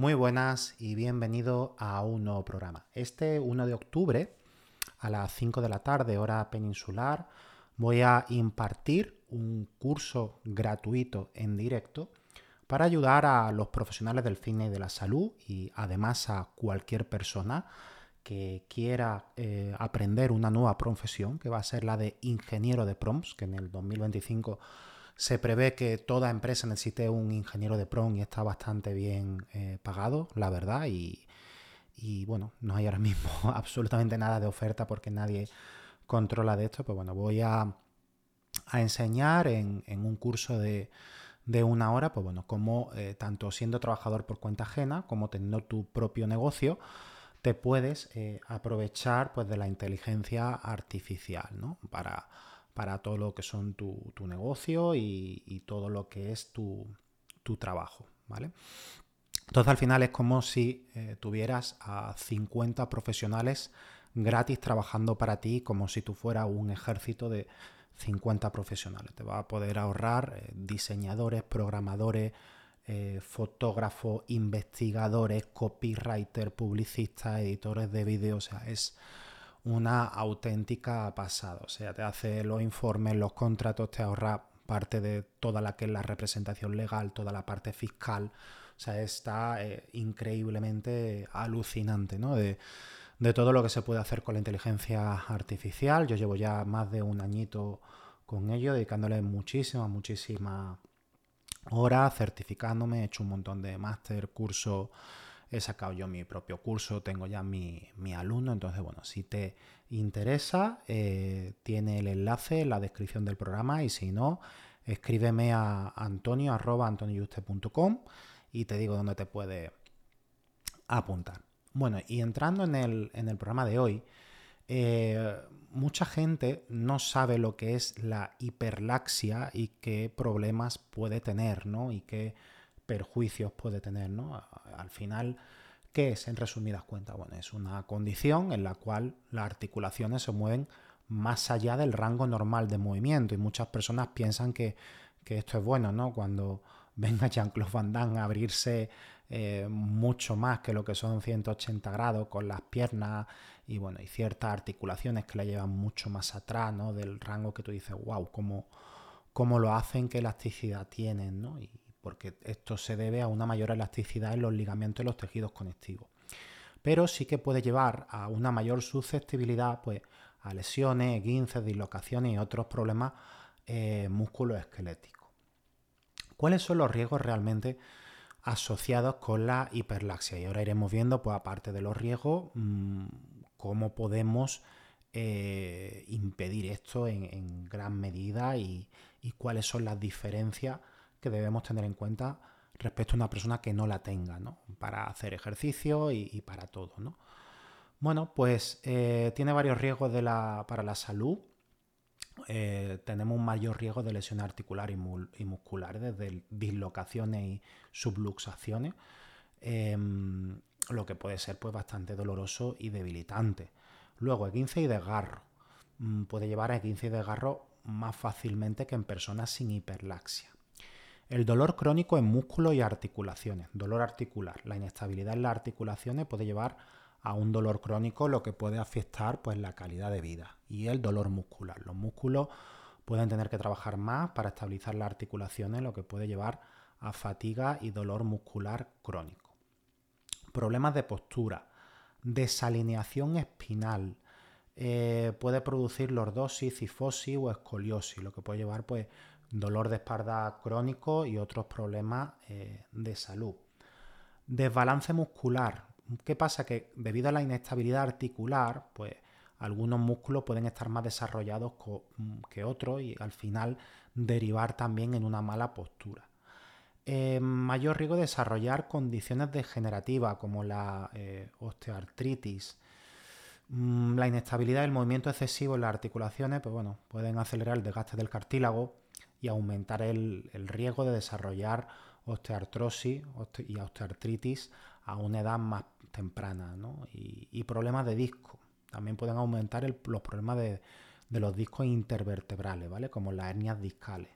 Muy buenas y bienvenido a un nuevo programa. Este 1 de octubre, a las 5 de la tarde, hora peninsular, voy a impartir un curso gratuito en directo para ayudar a los profesionales del fitness y de la salud y además a cualquier persona que quiera eh, aprender una nueva profesión, que va a ser la de ingeniero de prompts, que en el 2025 se prevé que toda empresa necesite un ingeniero de PROM y está bastante bien eh, pagado, la verdad. Y, bueno, no hay ahora mismo absolutamente nada de oferta porque nadie controla de esto. Pues bueno, voy a, enseñar en, un curso de, una hora, pues bueno, cómo eh, tanto siendo trabajador por cuenta ajena como teniendo tu propio negocio, te puedes eh, aprovechar pues de la inteligencia artificial, ¿no? Para para todo lo que son tu, negocio y, todo lo que es tu, trabajo, ¿vale? Entonces al final es como si eh, tuvieras a 50 profesionales gratis trabajando para ti como si tú fueras un ejército de 50 profesionales. Te va a poder ahorrar eh, diseñadores, programadores, eh, fotógrafos, investigadores, copywriters, publicistas, editores de vídeo. O sea, es una auténtica pasada. O sea, te hace los informes, los contratos, te ahorra parte de toda la que es la representación legal, toda la parte fiscal. O sea, está eh, increíblemente alucinante, ¿no? De, todo lo que se puede hacer con la inteligencia artificial. Yo llevo ya más de un añito con ello, dedicándole muchísimas, muchísimas horas, certificándome, he hecho un montón de máster, cursos he sacado yo mi propio curso, tengo ya mi, alumno, entonces bueno, si te interesa, eh, tiene el enlace en la descripción del programa y si no, escríbeme a antonio y te digo dónde te puede apuntar. Bueno, y entrando en el, programa de hoy, eh, mucha gente no sabe lo que es la hiperlaxia y qué problemas puede tener, ¿no? Y qué perjuicios puede tener, ¿no? Al final, ¿qué es en resumidas cuentas? Bueno, es una condición en la cual las articulaciones se mueven más allá del rango normal de movimiento y muchas personas piensan que, esto es bueno, ¿no? Cuando venga Jean-Claude Van Damme a abrirse eh, mucho más que lo que son 180 grados con las piernas y bueno, y ciertas articulaciones que la llevan mucho más atrás, ¿no? Del rango que tú dices, wow, cómo, cómo lo hacen, qué elasticidad tienen, ¿no? Y, porque esto se debe a una mayor elasticidad en los ligamentos y los tejidos conectivos. Pero sí que puede llevar a una mayor susceptibilidad pues, a lesiones, guinces, dislocaciones y otros problemas eh. ¿Cuáles son los riesgos realmente asociados con la hiperlaxia? Y ahora iremos viendo, pues aparte de los riesgos, mm, cómo podemos eh, impedir esto en, gran medida y, cuáles son las diferencias que debemos tener en cuenta respecto a una persona que no la tenga, ¿no? Para hacer ejercicio y, para todo, ¿no? Bueno, pues eh, tiene varios riesgos para la salud. Eh, tenemos un mayor riesgo de lesión articular y, muscular, desde dislocaciones y subluxaciones, em, lo que puede ser pues, bastante doloroso y debilitante. Luego, el 15 y desgarro. Mm, puede llevar a 15 y desgarro más fácilmente que en personas sin hiperlaxia. El dolor crónico en músculos y articulaciones, dolor articular. La inestabilidad en las articulaciones puede llevar a un dolor crónico, lo que puede afectar pues, la calidad de vida. Y el dolor muscular. Los músculos pueden tener que trabajar más para estabilizar las articulaciones, lo que puede llevar a fatiga y dolor muscular crónico. Problemas de postura, desalineación espinal, eh, puede producir lordosis, cifosis o escoliosis, lo que puede llevar pues dolor de espalda crónico y otros problemas eh, de salud. Desbalance muscular. ¿Qué pasa? Que debido a la inestabilidad articular, pues algunos músculos pueden estar más desarrollados que otros y al final derivar también en una mala postura. Eh, mayor riesgo de desarrollar condiciones degenerativas como la eh, osteoartritis, mm, la inestabilidad del movimiento excesivo en las articulaciones, pues bueno, pueden acelerar el desgaste del cartílago y aumentar el, riesgo de desarrollar osteoartrosis y osteoartritis a una edad más temprana, y, problemas de disco. También pueden aumentar los problemas de, de, los discos intervertebrales, ¿vale? Como las hernias discales.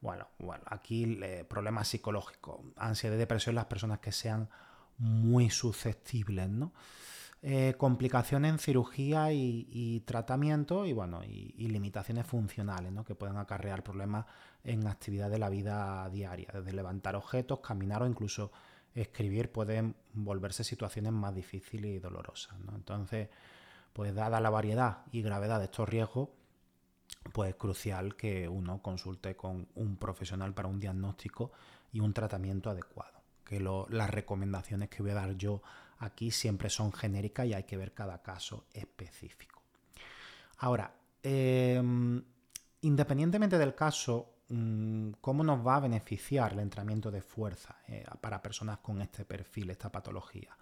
Bueno, bueno, aquí eh, problemas psicológicos, ansiedad y depresión las personas que sean muy susceptibles, ¿no? Eh, complicaciones en cirugía y, tratamiento y bueno, y, limitaciones funcionales, ¿no? Que pueden acarrear problemas en actividad de la vida diaria, desde levantar objetos, caminar o incluso escribir pueden volverse situaciones más difíciles y dolorosas. Entonces, pues dada la variedad y gravedad de estos riesgos, pues es crucial que uno consulte con un profesional para un diagnóstico y un tratamiento adecuado. Que las recomendaciones que voy a dar yo aquí siempre son genéricas y hay que ver cada caso específico. Ahora, em, independientemente del caso, mm, ¿cómo nos va a beneficiar el entrenamiento de fuerza eh, para personas con este perfil, esta patología?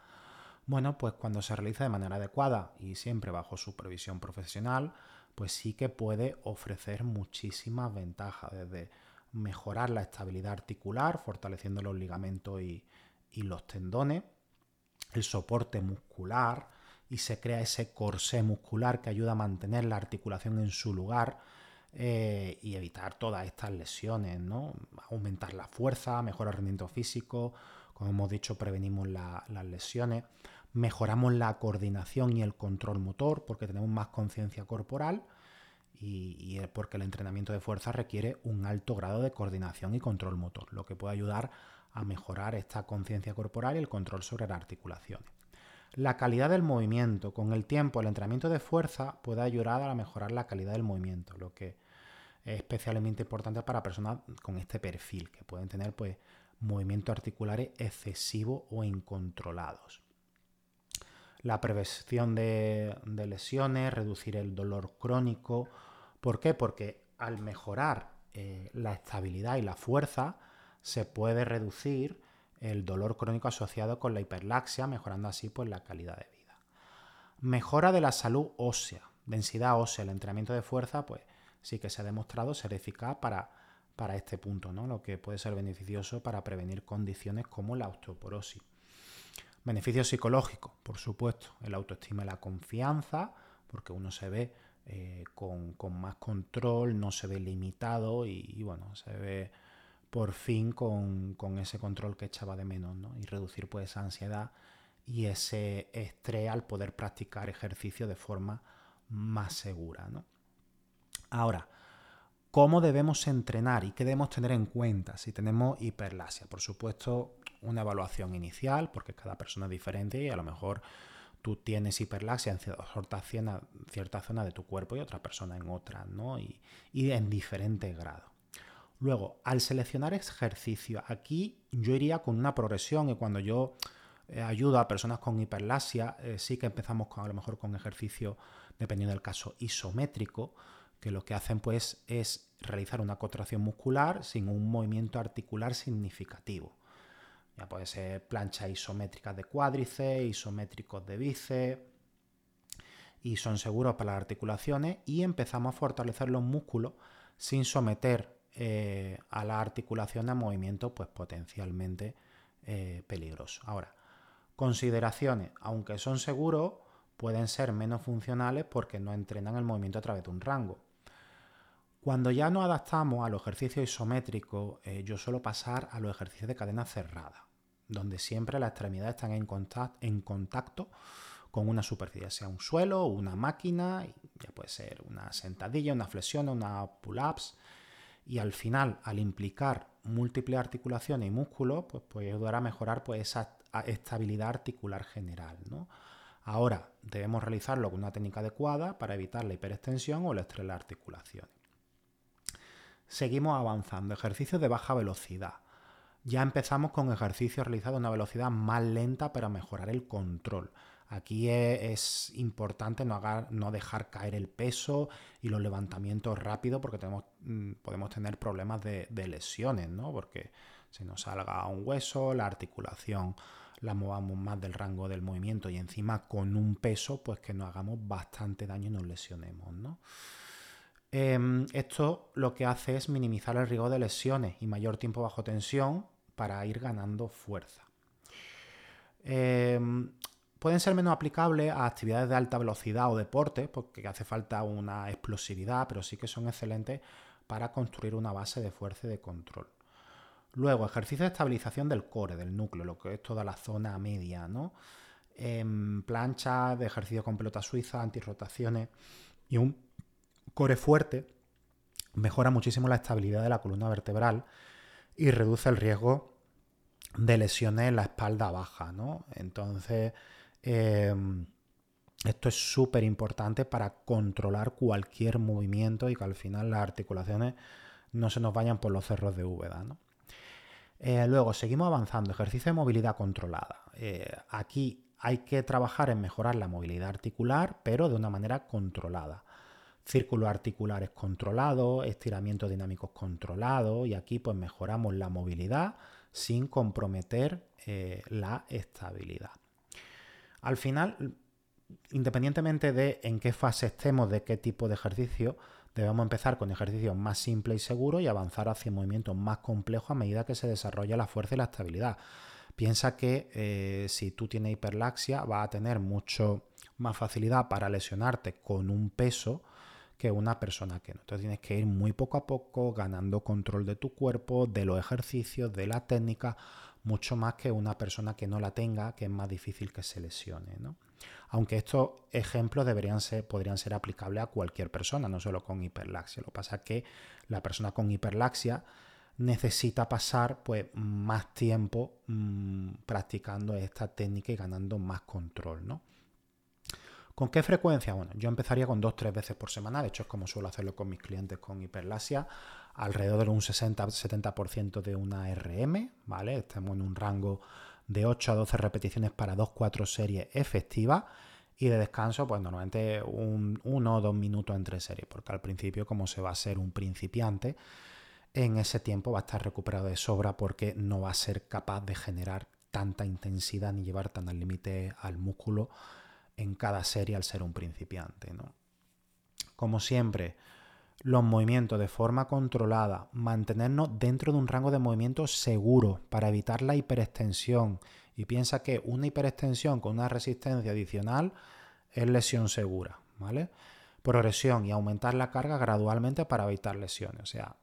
Bueno, pues cuando se realiza de manera adecuada y siempre bajo supervisión profesional, pues sí que puede ofrecer muchísimas ventajas, desde mejorar la estabilidad articular, fortaleciendo los ligamentos y, los tendones, el soporte muscular, y se crea ese corsé muscular que ayuda a mantener la articulación en su lugar eh, y evitar todas estas lesiones, ¿no? Aumentar la fuerza, mejorar el rendimiento físico, como hemos dicho, prevenimos las lesiones mejoramos la coordinación y el control motor porque tenemos más conciencia corporal y, es porque el entrenamiento de fuerza requiere un alto grado de coordinación y control motor, lo que puede ayudar a mejorar esta conciencia corporal y el control sobre las articulaciones. La calidad del movimiento. Con el tiempo, el entrenamiento de fuerza puede ayudar a mejorar la calidad del movimiento, lo que es especialmente importante para personas con este perfil, que pueden tener pues, movimientos articulares excesivos o incontrolados la prevención de, lesiones, reducir el dolor crónico. ¿Por qué? Porque al mejorar eh, la estabilidad y la fuerza, se puede reducir el dolor crónico asociado con la hiperlaxia, mejorando así pues, la calidad de vida. Mejora de la salud ósea, densidad ósea, el entrenamiento de fuerza, pues sí que se ha demostrado ser eficaz para, para este punto, ¿no? lo que puede ser beneficioso para prevenir condiciones como la osteoporosis. Beneficios psicológicos, por supuesto, el autoestima y la confianza, porque uno se ve eh, con, más control, no se ve limitado y, bueno, se ve por fin con, ese control que echaba de menos, ¿no? Y reducir pues esa ansiedad y ese estrés al poder practicar ejercicio de forma más segura, ¿no? Ahora, ¿cómo debemos entrenar y qué debemos tener en cuenta si tenemos hiperlasia? Por supuesto, una evaluación inicial, porque cada persona es diferente y a lo mejor tú tienes hiperlaxia en cierta zona, cierta zona de tu cuerpo y otra persona en otra, ¿no? Y, en diferentes grados. Luego, al seleccionar ejercicio, aquí yo iría con una progresión y cuando yo eh, ayudo a personas con hiperlasia, eh, sí que empezamos con, a lo mejor con ejercicio, dependiendo del caso, isométrico, que lo que hacen pues es realizar una contracción muscular sin un movimiento articular significativo. Ya puede ser planchas isométricas de cuádriceps, isométricos de bíceps, y son seguros para las articulaciones y empezamos a fortalecer los músculos sin someter eh, a las articulaciones a movimientos pues, potencialmente eh, peligrosos. Ahora, consideraciones, aunque son seguros, pueden ser menos funcionales porque no entrenan el movimiento a través de un rango. Cuando ya nos adaptamos a los ejercicios isométricos, eh, yo suelo pasar a los ejercicios de cadena cerrada donde siempre las extremidades están en contacto, en contacto con una superficie, sea un suelo, una máquina, ya puede ser una sentadilla, una flexión, una pull-ups, Y al final, al implicar múltiples articulaciones y músculos, pues puede ayudar a mejorar pues, esa estabilidad articular general. ¿no? Ahora, debemos realizarlo con una técnica adecuada para evitar la hiperextensión o el estrés de articulaciones. Seguimos avanzando. Ejercicios de baja velocidad. Ya empezamos con ejercicios realizados a una velocidad más lenta para mejorar el control. Aquí es, importante no, dejar caer el peso y los levantamientos rápidos porque mm, podemos tener problemas de, lesiones, ¿no? Porque si nos salga un hueso, la articulación la movamos más del rango del movimiento y encima con un peso, pues que nos hagamos bastante daño y nos lesionemos, ¿no? Em, esto lo que hace es minimizar el riesgo de lesiones y mayor tiempo bajo tensión para ir ganando fuerza. Em, pueden ser menos aplicables a actividades de alta velocidad o deporte, porque hace falta una explosividad, pero sí que son excelentes para construir una base de fuerza y de control. Luego, ejercicio de estabilización del core, del núcleo, lo que es toda la zona media, ¿no? En plancha de ejercicio con pelota suiza, antirrotaciones y un core fuerte mejora muchísimo la estabilidad de la columna vertebral y reduce el riesgo de lesiones en la espalda baja, ¿no? Entonces, Em, esto es súper importante para controlar cualquier movimiento y que al final las articulaciones no se nos vayan por los cerros de Úbeda. Eh, luego, seguimos avanzando. Ejercicio de movilidad controlada. Eh, aquí hay que trabajar en mejorar la movilidad articular, pero de una manera controlada. Círculos articulares controlados, estiramientos dinámicos controlados y aquí pues mejoramos la movilidad sin comprometer eh, la estabilidad. Al final, independientemente de en qué fase estemos, de qué tipo de ejercicio, debemos empezar con ejercicios más simples y seguros y avanzar hacia movimientos más complejos a medida que se desarrolla la fuerza y la estabilidad. Piensa que eh, si tú tienes hiperlaxia, vas a tener mucho más facilidad para lesionarte con un peso que una persona que no. Entonces tienes que ir muy poco a poco ganando control de tu cuerpo, de los ejercicios, de la técnica, mucho más que una persona que no la tenga, que es más difícil que se lesione. Aunque estos ejemplos deberían ser, podrían ser aplicables a cualquier persona, no solo con hiperlaxia. Lo que pasa es que la persona con hiperlaxia necesita pasar pues, más tiempo mm, practicando esta técnica y ganando más control. ¿no? ¿Con qué frecuencia? Bueno, yo empezaría con dos tres veces por semana, de hecho es como suelo hacerlo con mis clientes con hiperlasia, alrededor de un 60-70% de una RM, ¿vale? Estamos en un rango de 8 a 12 repeticiones para 2-4 series efectivas y de descanso, pues normalmente un 1 o 2 minutos entre series, porque al principio, como se va a ser un principiante, en ese tiempo va a estar recuperado de sobra porque no va a ser capaz de generar tanta intensidad ni llevar tan al límite al músculo en cada serie al ser un principiante. ¿no? Como siempre, los movimientos de forma controlada, mantenernos dentro de un rango de movimiento seguro para evitar la hiperextensión. Y piensa que una hiperextensión con una resistencia adicional es lesión segura, ¿vale? Progresión y aumentar la carga gradualmente para evitar lesiones. O sea,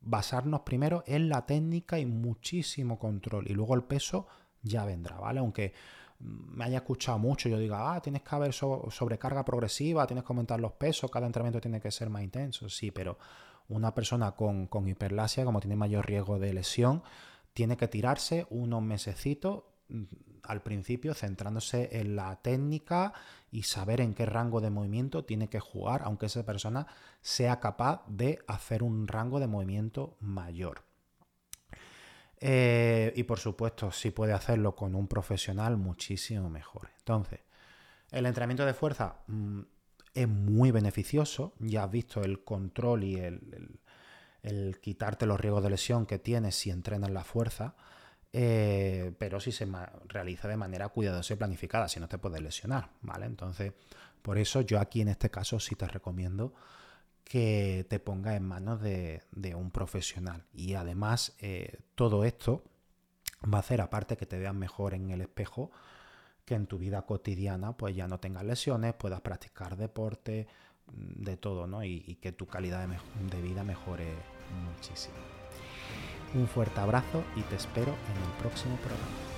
basarnos primero en la técnica y muchísimo control. Y luego el peso ya vendrá, ¿vale? Aunque me haya escuchado mucho, yo diga, ah, tienes que haber sobrecarga progresiva, tienes que aumentar los pesos, cada entrenamiento tiene que ser más intenso. Sí, pero una persona con, con hiperlasia, como tiene mayor riesgo de lesión, tiene que tirarse unos mesecitos mm, al principio centrándose en la técnica y saber en qué rango de movimiento tiene que jugar, aunque esa persona sea capaz de hacer un rango de movimiento mayor. Eh, y por supuesto, si puede hacerlo con un profesional, muchísimo mejor. Entonces, el entrenamiento de fuerza mm, es muy beneficioso. Ya has visto el control y el, quitarte los riesgos de lesión que tienes si entrenas la fuerza. Eh, pero si se realiza de manera cuidadosa y planificada, si no te puedes lesionar, ¿vale? Entonces, por eso yo aquí en este caso sí te recomiendo que te ponga en manos de, un profesional. Y además, eh, todo esto va a hacer, aparte que te veas mejor en el espejo, que en tu vida cotidiana pues ya no tengas lesiones, puedas practicar deporte, mm, de todo, ¿no? Y, que tu calidad de vida mejore muchísimo. Un fuerte abrazo y te espero en el próximo programa.